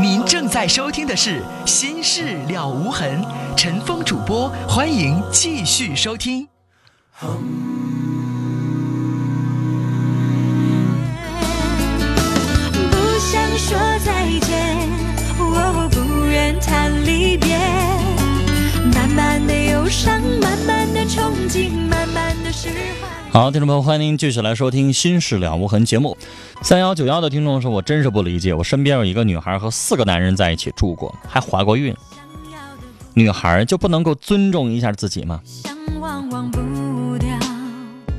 您正在收听的是《心事了无痕》，陈峰主播，欢迎继续收听。不想说再见，我不愿谈离别。慢慢的忧伤，慢慢的憧憬，慢慢的释怀。好，听众朋友，欢迎您继续来收听《心事了无痕》节目。三幺九幺的听众说：“我真是不理解，我身边有一个女孩和四个男人在一起住过，还怀过孕，女孩就不能够尊重一下自己吗。？”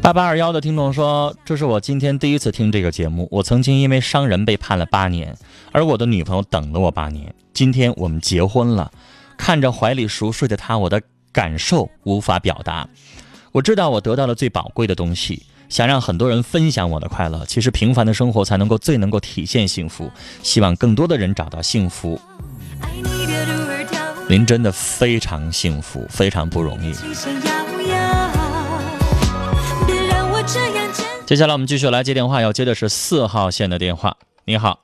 八八二幺的听众说：“这是我今天第一次听这个节目，我曾经因为伤人被判了八年，而我的女朋友等了我八年。今天我们结婚了，看着怀里熟睡的她，我的感受无法表达。我知道我得到了最宝贵的东西，想让很多人分享我的快乐。其实平凡的生活才能够最能够体现幸福，希望更多的人找到幸福。您真的非常幸福，非常不容易。接下来我们继续来接电话，要接的是四号线的电话。你好，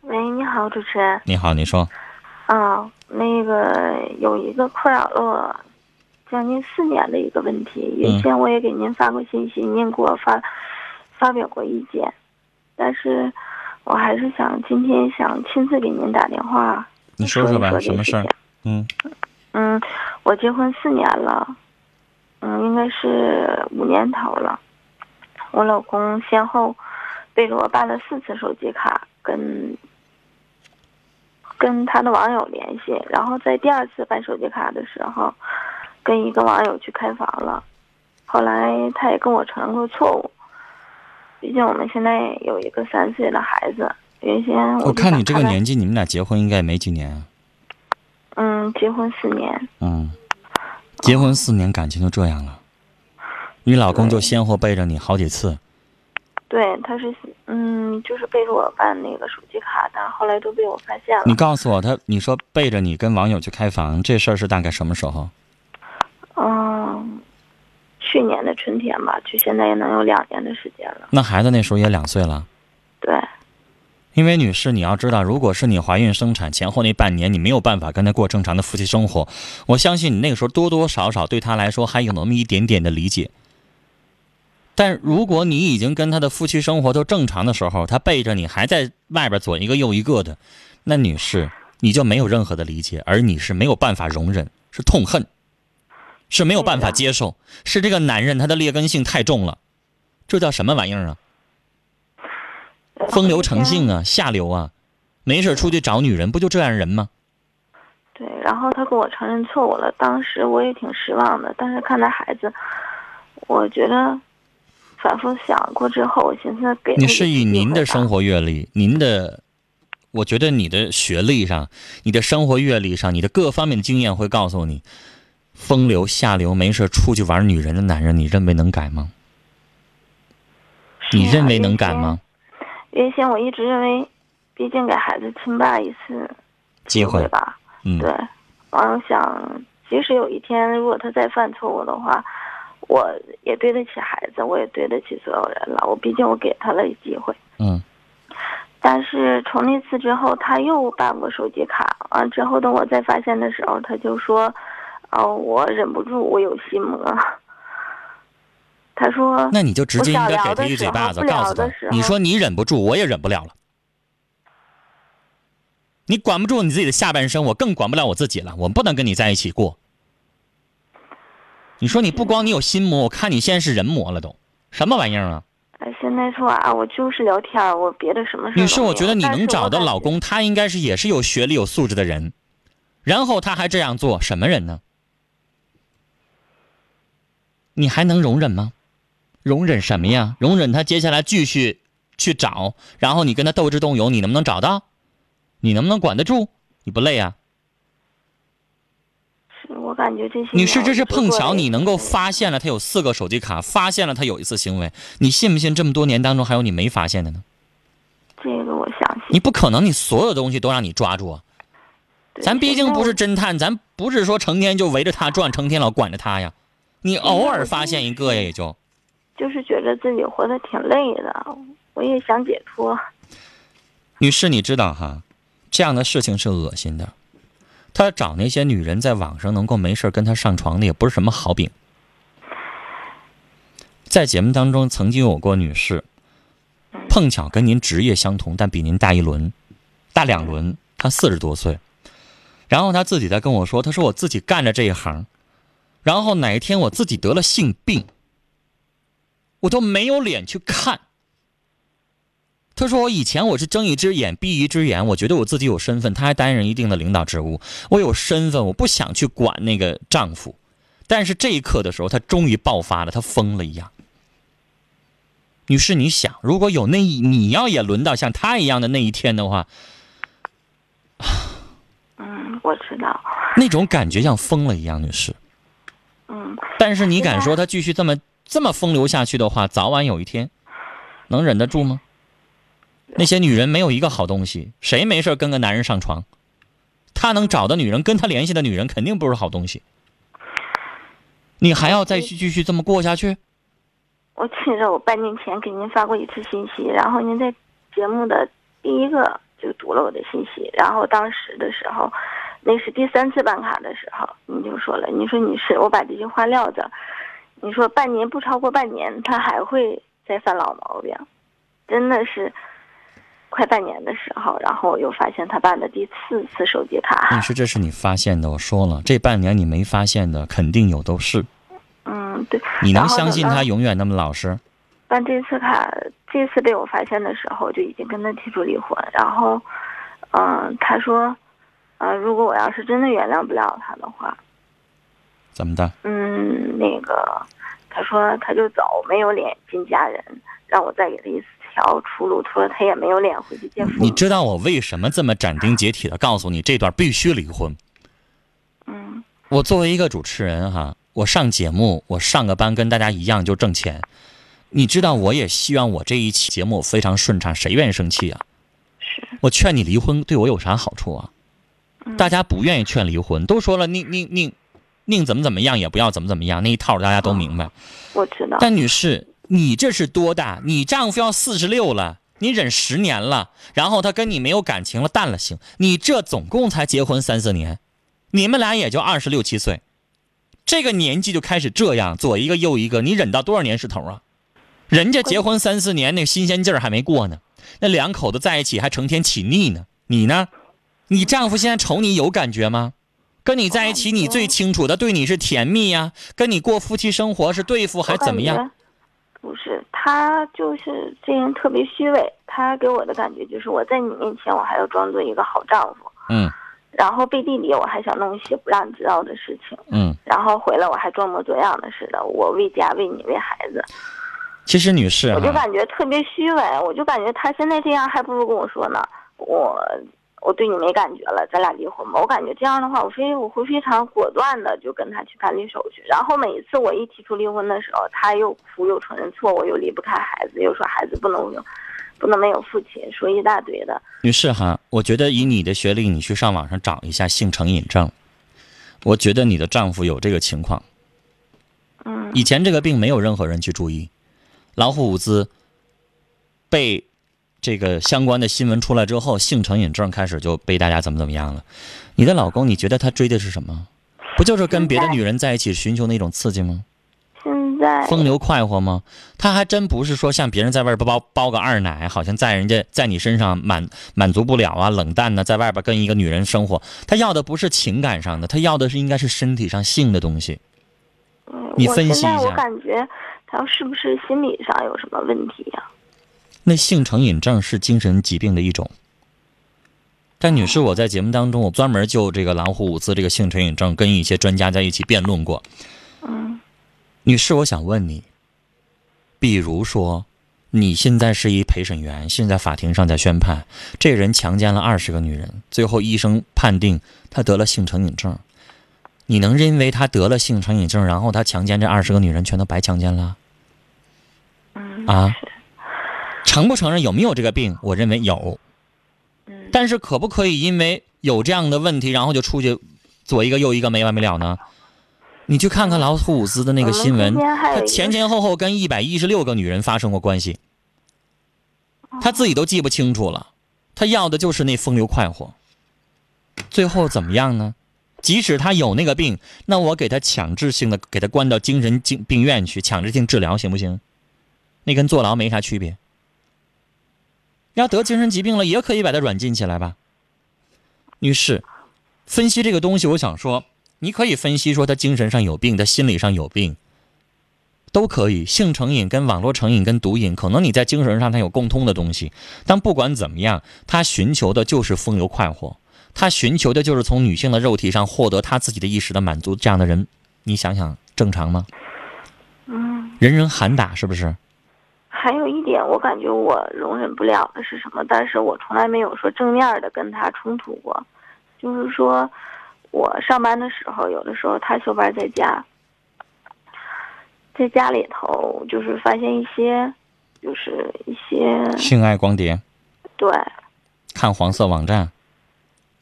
喂，你好，主持人。你好，你说，啊，那个有一个困扰了我将近四年的一个问题，原先我也给您发过信息，您给我发发表过意见，但是我还是想今天想亲自给您打电话你说说吧，什么事儿？嗯嗯，我结婚四年了，嗯，应该是五年头了。我老公先后背着我办了四次手机卡，跟跟他的网友联系，然后在第二次办手机卡的时候，跟一个网友去开房了。后来他也跟我承认过错误，毕竟我们现在有一个三岁的孩子。原先我我看你这个年纪，你们俩结婚应该也没几年啊。嗯，结婚四年，嗯，结婚四年，感情就这样了。你老公就先后背着你好几次，对，他是嗯，就是背着我办那个手机卡，但后来都被我发现了。你告诉我他，你说背着你跟网友去开房，这事儿是大概什么时候？嗯，去年的春天吧，就现在也能有两年的时间了。那孩子那时候也两岁了。对，因为女士，你要知道，如果是你怀孕生产前后那半年，你没有办法跟他过正常的夫妻生活，我相信你那个时候多多少少对他来说还有那么一点点的理解。但如果你已经跟他的夫妻生活都正常的时候，他背着你还在外边左一个右一个的，那女士你就没有任何的理解，而你是没有办法容忍，是痛恨，是没有办法接受，是这个男人他的劣根性太重了，这叫什么玩意儿啊？风流成性啊，下流啊，没事出去找女人，不就这样人吗？对，然后他跟我承认错误了，当时我也挺失望的，但是看他孩子，我觉得反复想过之后，我寻思给你是以您的生活阅历，您的，我觉得你的学历上、你的生活阅历上、你的各方面的经验会告诉你，风流下流、没事出去玩女人的男人，你认为能改吗？你认为能改吗？原先我一直认为，毕竟给孩子亲爸一次机会会，吧。嗯，对，完了想，即使有一天如果他再犯错误的话，我也对得起孩子，我也对得起所有人了。我毕竟我给他了机会。嗯，但是从那次之后，他又办过手机卡，完之后等我再发现的时候，他就说：“哦，我忍不住，我有心魔。”他说那你就直接应该给他一嘴巴子，告诉他你说你忍不住，我也忍不了了。你管不住你自己的下半生，我更管不了我自己了。我不能跟你在一起过。你说你不光你有心魔，我看你现在是人魔了都，什么玩意儿啊？哎，现在说啊，我就是聊天，我别的什么事。女士，我觉得你能找我感觉到老公，他应该是也是有学历、有素质的人，然后他还这样做，什么人呢？你还能容忍吗？容忍什么呀？容忍他接下来继续去找，然后你跟他斗智斗勇，你能不能找到？你能不能管得住？你不累啊？是我感觉这些女士，这是碰巧你能够发现了他有四个手机卡，发现了他有一次行为，你信不信这么多年当中还有你没发现的呢？这个我相信。你不可能，你所有东西都让你抓住啊！咱毕竟不是侦探，咱不是说成天就围着他转，成天老管着他呀。你偶尔发现一个呀，也就就是觉得自己活得挺累的，我也想解脱。女士，你知道哈，这样的事情是恶心的。他找那些女人在网上能够没事跟他上床的，也不是什么好饼。在节目当中，曾经有过女士，碰巧跟您职业相同，但比您大一轮，大两轮。她四十多岁，然后她自己在跟我说：“她说我自己干着这一行，然后哪一天我自己得了性病，我都没有脸去看。”他说：“我以前我是睁一只眼闭一只眼，我觉得我自己有身份，他还担任一定的领导职务，我有身份，我不想去管那个丈夫。但是这一刻的时候，他终于爆发了，他疯了一样。女士，你想，如果有那一你要也轮到像他一样的那一天的话，嗯，我知道。那种感觉像疯了一样，女士。嗯，但是你敢说他继续这么这么风流下去的话，早晚有一天能忍得住吗？”那些女人没有一个好东西，谁没事跟个男人上床？他能找的女人，跟他联系的女人，肯定不是好东西。你还要再继续这么过下去？我记得我半年前给您发过一次信息，然后您在节目的第一个就读了我的信息，然后当时的时候，那是第三次办卡的时候，你就说了，你说你是我把这句话撂着，你说半年不超过半年，他还会再犯老毛病，真的是。快半年的时候，然后我又发现他办的第四次手机卡。但是这是你发现的，我说了，这半年你没发现的，肯定有都是。嗯，对。你能相信他永远那么老实？办这次卡，这次被我发现的时候，就已经跟他提出离婚。然后，嗯，他说，呃，如果我要是真的原谅不了他的话，怎么的？嗯，那个，他说他就走，没有脸见家人，让我再给他一次。条出路，他说他也没有脸回去见父母。你知道我为什么这么斩钉截铁的告诉你，这段必须离婚？嗯，我作为一个主持人哈，我上节目，我上个班跟大家一样就挣钱。你知道，我也希望我这一期节目非常顺畅，谁愿意生气啊？是。我劝你离婚，对我有啥好处啊？大家不愿意劝离婚，都说了宁宁宁宁怎么怎么样，也不要怎么怎么样，那一套大家都明白。我知道。但女士。你这是多大？你丈夫要四十六了，你忍十年了，然后他跟你没有感情了，淡了性。你这总共才结婚三四年，你们俩也就二十六七岁，这个年纪就开始这样，左一个右一个，你忍到多少年是头啊？人家结婚三四年，那新鲜劲儿还没过呢，那两口子在一起还成天起腻呢。你呢？你丈夫现在瞅你有感觉吗？跟你在一起，你最清楚的，对你是甜蜜呀，跟你过夫妻生活是对付还怎么样？不是，他就是这人特别虚伪。他给我的感觉就是，我在你面前我还要装作一个好丈夫，嗯，然后背地里我还想弄一些不让你知道的事情，嗯，然后回来我还装模作样的似的，我为家为你为孩子。其实女士，我就感觉特别虚伪，我就感觉他现在这样还不如跟我说呢，我。我对你没感觉了，咱俩离婚吧。我感觉这样的话，我非我会非常果断的就跟他去办理手续。然后每一次我一提出离婚的时候，他又哭又承认错误，又离不开孩子，又说孩子不能有，不能没有父亲，说一大堆的。女士哈，我觉得以你的学历，你去上网上找一下性成瘾症。我觉得你的丈夫有这个情况。嗯。以前这个病没有任何人去注意，老虎伍兹被。这个相关的新闻出来之后，性成瘾症开始就被大家怎么怎么样了？你的老公，你觉得他追的是什么？不就是跟别的女人在一起寻求那种刺激吗？现在风流快活吗？他还真不是说像别人在外边包包个二奶，好像在人家在你身上满满足不了啊，冷淡呢，在外边跟一个女人生活，他要的不是情感上的，他要的是应该是身体上性的东西。你分析一下，我感觉他是不是心理上有什么问题呀？那性成瘾症是精神疾病的一种，但女士，我在节目当中，我专门就这个狼虎伍兹这个性成瘾症跟一些专家在一起辩论过。嗯，女士，我想问你，比如说，你现在是一陪审员，现在法庭上在宣判，这人强奸了二十个女人，最后医生判定他得了性成瘾症，你能认为他得了性成瘾症，然后他强奸这二十个女人全都白强奸了？嗯啊。承不承认有没有这个病？我认为有，但是可不可以因为有这样的问题，然后就出去左一个右一个没完没了呢？你去看看老虎伍兹的那个新闻，他前前后后跟一百一十六个女人发生过关系，他自己都记不清楚了。他要的就是那风流快活。最后怎么样呢？即使他有那个病，那我给他强制性的给他关到精神病病院去强制性治疗，行不行？那跟坐牢没啥区别。要得精神疾病了，也可以把它软禁起来吧。女士，分析这个东西，我想说，你可以分析说他精神上有病，他心理上有病，都可以。性成瘾跟网络成瘾跟毒瘾，可能你在精神上他有共通的东西，但不管怎么样，他寻求的就是风流快活。他寻求的就是从女性的肉体上获得他自己的一时的满足，这样的人，你想想正常吗？嗯，人人喊打是不是？还有一点，我感觉我容忍不了的是什么？但是我从来没有说正面的跟他冲突过，就是说，我上班的时候，有的时候他休班在家，在家里头就是发现一些，就是一些性爱光碟，对，看黄色网站。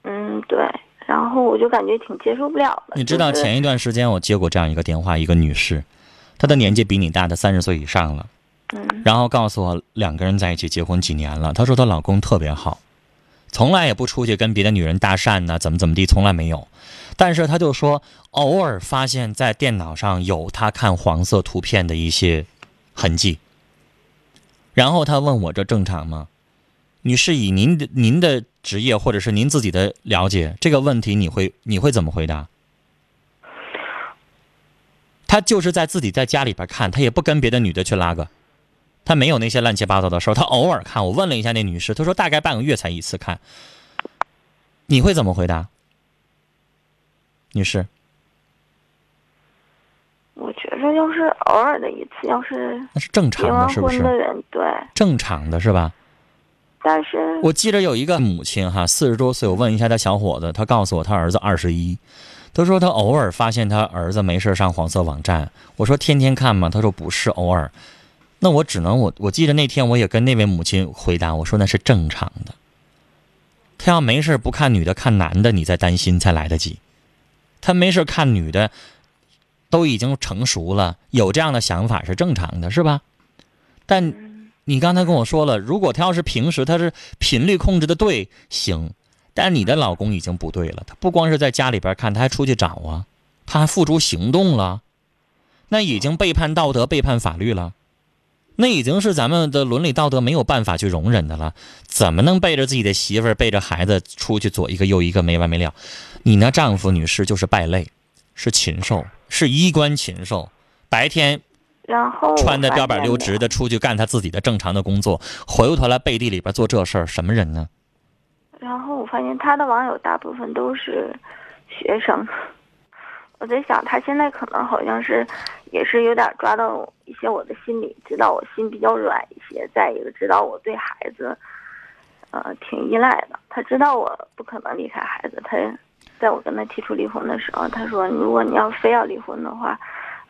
嗯，对，然后我就感觉挺接受不了的。你知道前一段时间我接过这样一个电话，一个女士，她的年纪比你大，的三十岁以上了，然后告诉我两个人在一起结婚几年了，她说她老公特别好，从来也不出去跟别的女人搭讪呐、怎么怎么地，从来没有。但是她就说，偶尔发现在电脑上有她看黄色图片的一些痕迹。然后她问我这正常吗？女士，以您的您的职业或者是您自己的了解，这个问题你会你会怎么回答？他就是在自己在家里边看，他也不跟别的女的去拉个，他没有那些乱七八糟的事儿，他偶尔看。我问了一下那女士，她说大概半个月才一次看。你会怎么回答？女士，我觉着要是偶尔的一次，要是那是正常的，是不是？婚的人，对，正常的是吧？但是我记着有一个母亲哈，四十多岁，我问一下他小伙子，他告诉我他儿子二十一，他说他偶尔发现他儿子没事上黄色网站，我说天天看吗？他说不是偶尔，那我只能我我记得那天我也跟那位母亲回答，我说那是正常的。他要没事不看女的看男的，你再担心才来得及。他没事看女的，都已经成熟了，有这样的想法是正常的，是吧？但你刚才跟我说了，如果他要是平时他是频率控制的对，行。但你的老公已经不对了，他不光是在家里边看，他还出去找啊，他还付诸行动了，那已经背叛道德、背叛法律了，那已经是咱们的伦理道德没有办法去容忍的了。怎么能背着自己的媳妇儿、背着孩子出去左一个右一个没完没了？你那丈夫女士就是败类，是禽兽，是衣冠禽兽，白天然后穿的标板溜直的出去干他自己的正常的工作，回过头来背地里边做这事儿，什么人呢？然后我发现他的网友大部分都是学生，我在想他现在可能好像是也是有点抓到一些我的心理，知道我心比较软一些，再一个知道我对孩子，呃，挺依赖的。他知道我不可能离开孩子，他在我跟他提出离婚的时候，他说如果你要非要离婚的话，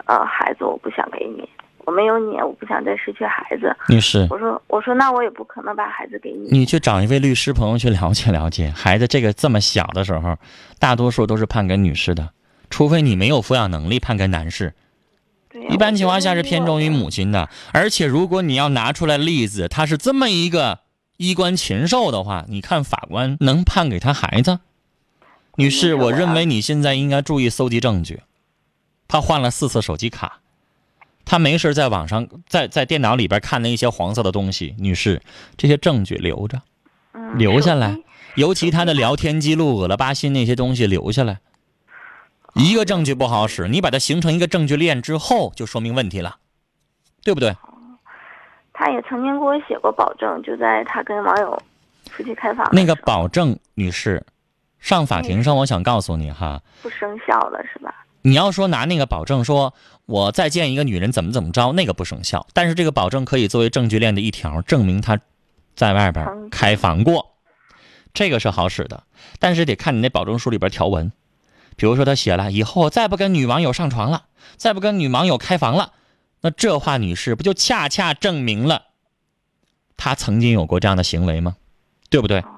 呃，孩子我不想给你，我没有你，我不想再失去孩子。女士，我说我说那我也不可能把孩子给你。你去找一位律师朋友去了解了解，孩子这个这么小的时候，大多数都是判给女士的，除非你没有抚养能力，判给男士。一般情况下是偏重于。母亲的，而且如果你要拿出来例子，他是这么一个衣冠禽兽的话，你看法官能判给他孩子？女士，我认为你现在应该注意搜集证据。他换了四次手机卡，他没事在网上在在电脑里边看那一些黄色的东西。女士，这些证据留着，嗯留下来尤其他的聊天记录、恶了巴心那些东西留下来。一个证据不好使，你把它形成一个证据链之后，就说明问题了，对不对？他也曾经给我写过保证，就在他跟网友出去开房那个保证，女士，上法庭上，我想告诉你哈，不生效了是吧？你要说拿那个保证说，我再见一个女人怎么怎么着，那个不生效。但是这个保证可以作为证据链的一条，证明他在外边开房过，这个是好使的。但是得看你那保证书里边条文，比如说他写了以后再不跟女网友上床了，再不跟女网友开房了，那这话女士不就恰恰证明了他曾经有过这样的行为吗？对不对？哦，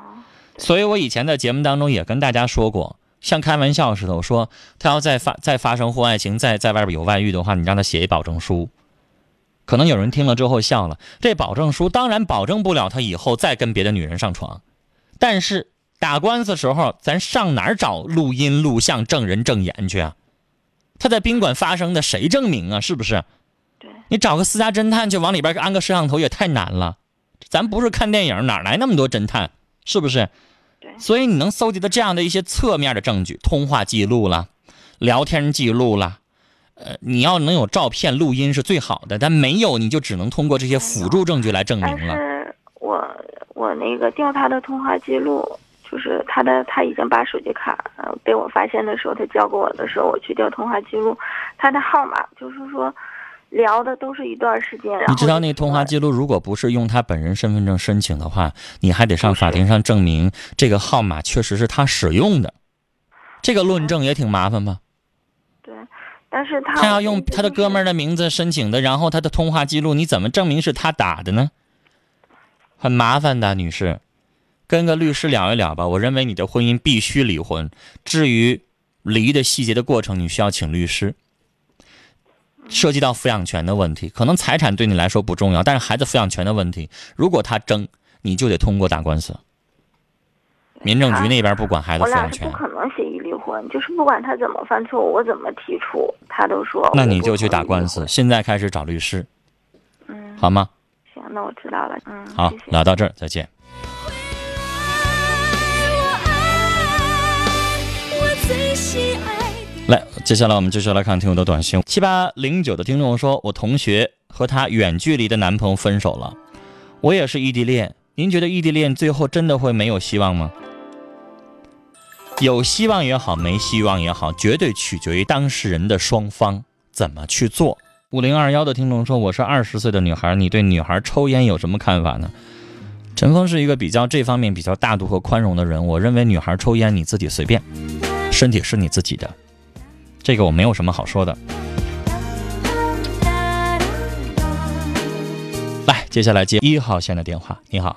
所以我以前在节目当中也跟大家说过，像开玩笑似的，我说他要再发再发生婚外情，再在外边有外遇的话，你让他写一保证书。可能有人听了之后笑了，这保证书当然保证不了他以后再跟别的女人上床，但是打官司时候，咱上哪儿找录音录像证人证言去啊？他在宾馆发生的，谁证明啊？是不是？对，你找个私家侦探去往里边安个摄像头也太难了。咱不是看电影，哪来那么多侦探？是不是？对所以你能搜集到这样的一些侧面的证据，通话记录了，聊天记录了，呃，你要能有照片、录音是最好的，但没有你就只能通过这些辅助证据来证明但了。是我我那个调他的通话记录，就是他的他已经把手机卡呃被我发现的时候，他交给我的时候，我去调通话记录，他的号码就是说聊的都是一段时间。你知道那通话记录，如果不是用他本人身份证申请的话，你还得上法庭上证明这个号码确实是他使用的，这个论证也挺麻烦吧？对，但是他他要用他的哥们儿儿的名字申请的，然后他的通话记录，你怎么证明是他打的呢？很麻烦的，女士，跟个律师聊一聊吧。我认为你的婚姻必须离婚。至于离的细节的过程，你需要请律师。涉及到抚养权的问题，可能财产对你来说不重要，但是孩子抚养权的问题，如果他争，你就得通过打官司。民政局那边不管孩子抚养权不，可能协议离婚，就是不管他怎么犯错误，我怎么提出，他都说那你就去打官司。现在开始找律师，嗯，好吗？行，那我知道了。嗯，好聊到这儿，再见。来，接下来我们继续来看听友的短信。七八零九的听众说，我同学和她远距离的男朋友分手了，我也是异地恋。您觉得异地恋最后真的会没有希望吗？有希望也好，没希望也好，绝对取决于当事人的双方怎么去做。五零二幺的听众说，我是二十岁的女孩，你对女孩抽烟有什么看法呢？陈峰是一个比较这方面比较大度和宽容的人，我认为女孩抽烟你自己随便，身体是你自己的。这个我没有什么好说的。来，接下来接一号线的电话。你好，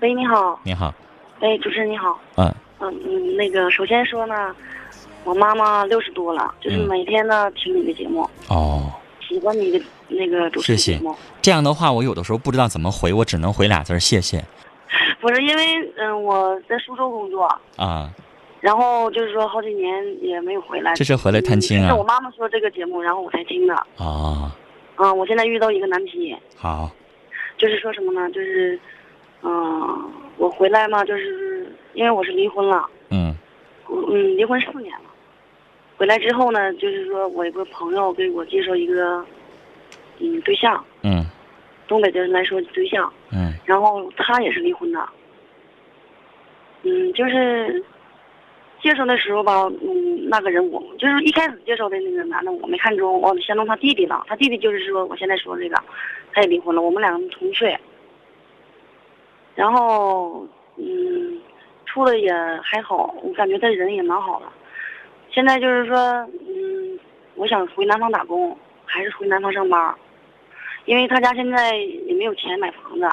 喂，你好，你好，哎，主持人你好，嗯。嗯嗯，那个首先说呢，我妈妈六十多了，就是嗯。每天呢听你的节目，哦，喜欢你的那个主持谢谢节目，这样的话我有的时候不知道怎么回，我只能回俩字儿谢谢。不是因为嗯我在苏州工作，啊。然后就是说好几年也没有回来，这是回来探亲啊是我妈妈说这个节目，然后我才听的，哦，嗯，我现在遇到一个难题，好，就是说什么呢？就是，嗯、我回来嘛，就是因为我是离婚了。嗯嗯，离婚四年了。回来之后呢，就是说我一个朋友给我介绍一个，嗯，对象，嗯东北的人来说对象，嗯然后他也是离婚的。嗯，就是介绍的时候吧，嗯，那个人我就是一开始介绍的那个男的我没看中，我相中他弟弟了。他弟弟就是说我现在说这个，他也离婚了，我们两个同岁。然后，嗯，处的也还好，我感觉他人也蛮好的。现在就是说，嗯，我想回南方打工，还是回南方上班，因为他家现在也没有钱买房子，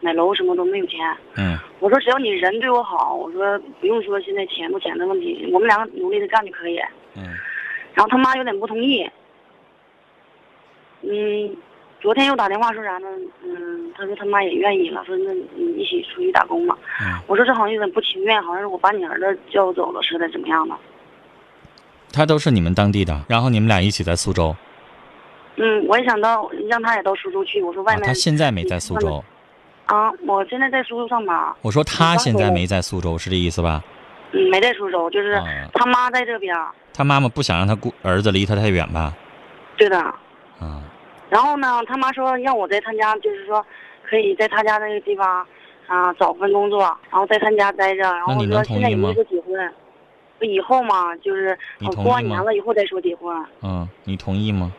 买楼什么都没有钱。嗯我说只要你人对我好，我说不用说现在钱不钱的问题，我们两个努力的干就可以。嗯然后他妈有点不同意，嗯，昨天又打电话说啥呢？嗯，他说他妈也愿意了，说那你一起出去打工吧。嗯，我说这好像有点不情愿，好像是我把你儿子叫走了似的，怎么样的？他都是你们当地的，然后你们俩一起在苏州嗯，我也想到让他也到苏州去。我说外啊。面、他现在没在苏州，啊，我现在在苏州上班，我说他现在没在苏州，是这意思吧？嗯，没在苏州，就是啊，他妈在这边。他妈妈不想让他姑儿子离他太远吧？对的。啊，然后呢，他妈说让我在他家，就是说可以在他家那个地方啊找份工作，然后在他家待着。然后那你能说同意吗现在也没说结婚，说以后嘛，就是过完年了以后再说结婚。嗯，你同意吗？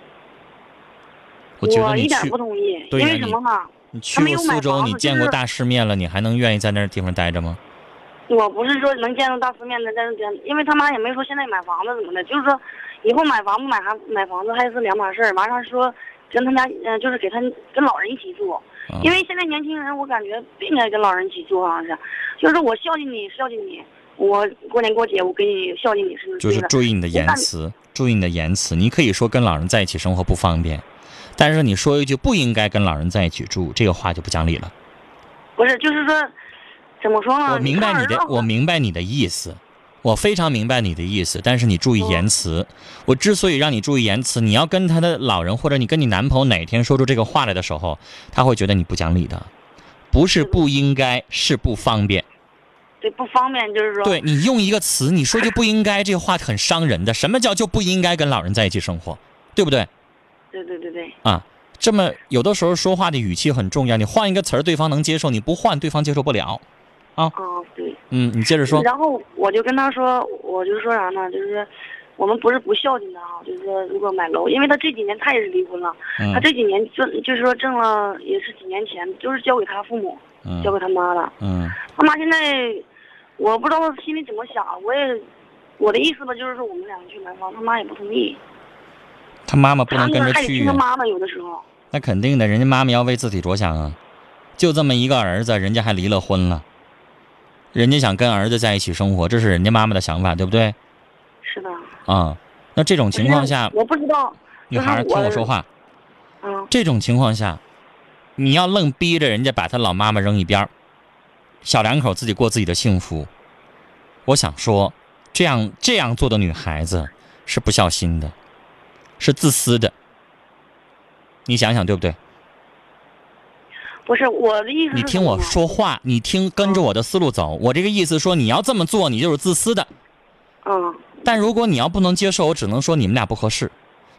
我一点不，同意，因为什么呢？你去过苏州，你见过大世面了，你还能愿意在那地方待着吗？我不是说能见到大世面的，但是见，因为他妈也没说现在买房子怎么的，就是说以后买房不买房买房子还是两码事儿。完了说跟他家，嗯、就是给他跟老人一起住，啊因为现在年轻人我感觉不应该跟老人一起住，好像是，就是我孝敬你，孝敬你，我过年过节我给你孝敬你是就是。注意你的言辞，注意你的言辞。你可以说跟老人在一起生活不方便，但是你说一句不应该跟老人在一起住，这个话就不讲理了。不是，就是说，怎么说呢？我明白你的，我明白你的意思，我非常明白你的意思。但是你注意言辞。我之所以让你注意言辞，你要跟他的老人或者你跟你男朋友哪天说出这个话来的时候，他会觉得你不讲理的，不是不应该，是不方便。对不方便，就是说，对你用一个词，你说就不应该，这个话很伤人的。什么叫就不应该跟老人在一起生活，对不对？对对对对，啊，这么有的时候说话的语气很重要，你换一个词儿，对方能接受；你不换，对方接受不了。啊对。嗯，你接着说。然后我就跟他说，我就说啥呢？就是我们不是不孝敬他啊，就是说如果买楼，因为他这几年他也是离婚了，嗯他这几年挣就是说挣了也是几年钱，就是交给他父母，嗯交给他妈了。嗯他妈现在我不知道他心里怎么想，我也我的意思吧，就是说我们两个去买房，他妈也不同意，他妈妈不能跟着去啊。他妈妈，有的时候。那肯定的，人家妈妈要为自己着想啊。就这么一个儿子，人家还离了婚了，人家想跟儿子在一起生活，这是人家妈妈的想法，对不对？是的。啊、那这种情况下，我不知道。女孩听我说话，嗯，这种情况下，你要愣逼着人家把他老妈妈扔一边儿，小两口自己过自己的幸福。我想说，这样这样做的女孩子是不孝心的，是自私的。你想想对不对？不是我的意思你听我说话，你听跟着我的思路走。我这个意思说，你要这么做，你就是自私的。嗯，但如果你要不能接受，我只能说你们俩不合适。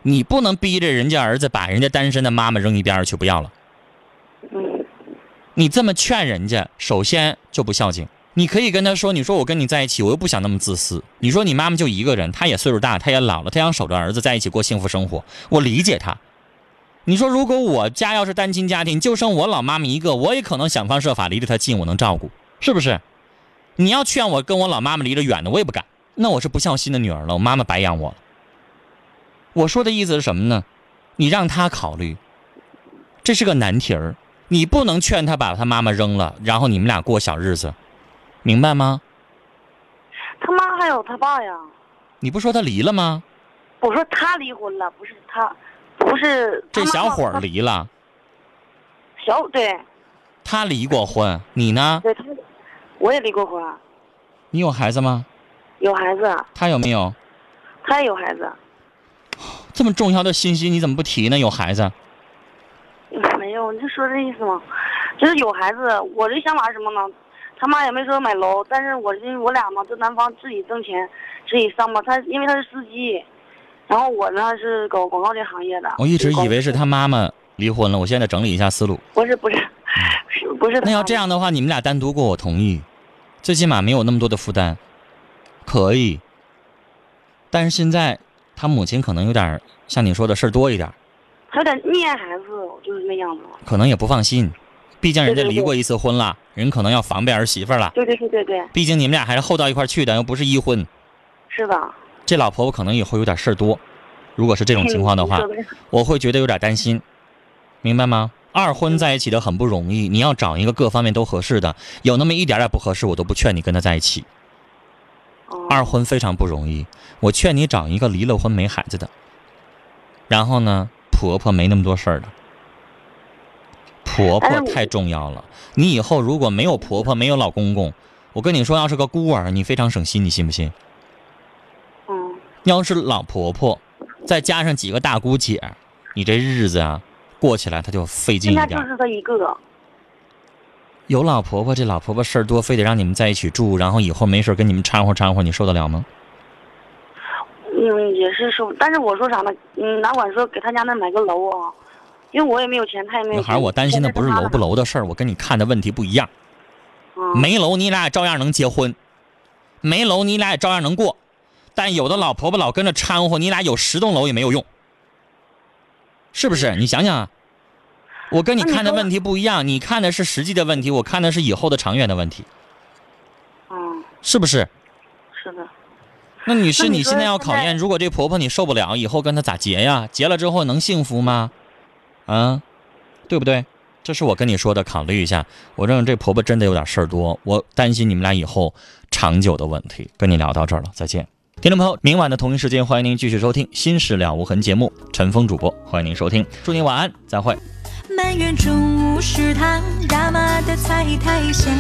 你不能逼着人家儿子把人家单身的妈妈扔一边儿去不要了。嗯，你这么劝人家，首先就不孝敬。你可以跟他说：“你说我跟你在一起，我又不想那么自私。你说你妈妈就一个人，她也岁数大，她也老了，她想守着儿子在一起过幸福生活，我理解她。你说如果我家要是单亲家庭，就剩我老妈妈一个，我也可能想方设法离得她近，我能照顾，是不是？你要劝我跟我老妈妈离得远的，我也不敢。那我是不孝心的女儿了，我妈妈白养我了。我说的意思是什么呢？你让她考虑，这是个难题儿。你不能劝他把他妈妈扔了，然后你们俩过小日子，明白吗？他妈还有他爸呀。你不说他离了吗？我说他离婚了，不是他，不是这小伙儿离了，小对他离过婚，你呢？对他，我也离过婚，你有孩子吗？有孩子，他有没有？他也有孩子。这么重要的信息你怎么不提呢？有孩子，嗯没有，你就说这意思吗？就是有孩子，我的想法是什么呢？他妈也没说买楼，但是我因为我俩嘛，在南方自己挣钱，自己上嘛。他因为他是司机，然后我呢是搞广告这行业的。我一直以为是他，妈妈离婚了，我现在整理一下思路。不是不是，是不是那要这样的话，你们俩单独过我同意，最起码没有那么多的负担，可以。但是现在他母亲可能有点像你说的事儿多一点，他有点溺爱孩子，就是那样子。可能也不放心，毕竟人家离过一次婚了，人可能要防备儿媳妇了。对对对对对，毕竟你们俩还是后到一块去的，又不是一婚。是吧。这老婆婆可能以后有点事儿多，如果是这种情况的话 我会觉得有点担心，明白吗？二婚在一起的很不容易，你要找一个各方面都合适的，有那么一点点不合适，我都不劝你跟他在一起。哦二婚非常不容易，我劝你找一个离了婚没孩子的，然后呢，婆婆没那么多事儿的。婆婆太重要了，你以后如果没有婆婆，没有老公公，我跟你说，要是个孤儿，你非常省心，你信不信？嗯，要是老婆婆，再加上几个大姑姐，你这日子啊过起来他就费劲一点。就是他一个。有老婆婆，这老婆婆事儿多，非得让你们在一起住，然后以后没事儿跟你们掺和掺和，你受得了吗？嗯，也是受，但是我说啥呢？嗯，哪管说给他家那买个楼啊，因为我也没有钱，他也没有。女孩，我担心的不是楼不楼。的事儿，我跟你看的问题不一样。嗯、没楼你俩也照样能结婚，没楼你俩也照样能过，但有的老婆婆老跟着掺和，你俩有十栋楼也没有用，是不是？你想想啊，我跟你看的问题不一样，你看的是实际的问题，我看的是以后的长远的问题，嗯，是不是？是的。那女士，你现在要考验，如果这婆婆你受不了，以后跟她咋结呀？结了之后能幸福吗？啊，对不对？这是我跟你说的，考虑一下。我认为这婆婆真的有点事儿多，我担心你们俩以后长久的问题。跟你聊到这儿了，再见。听众朋友，明晚的同一时间，欢迎您继续收听《新事了无痕》节目，陈峰主播，欢迎您收听，祝您晚安，再会。慢埋怨中午食堂大妈的菜太咸。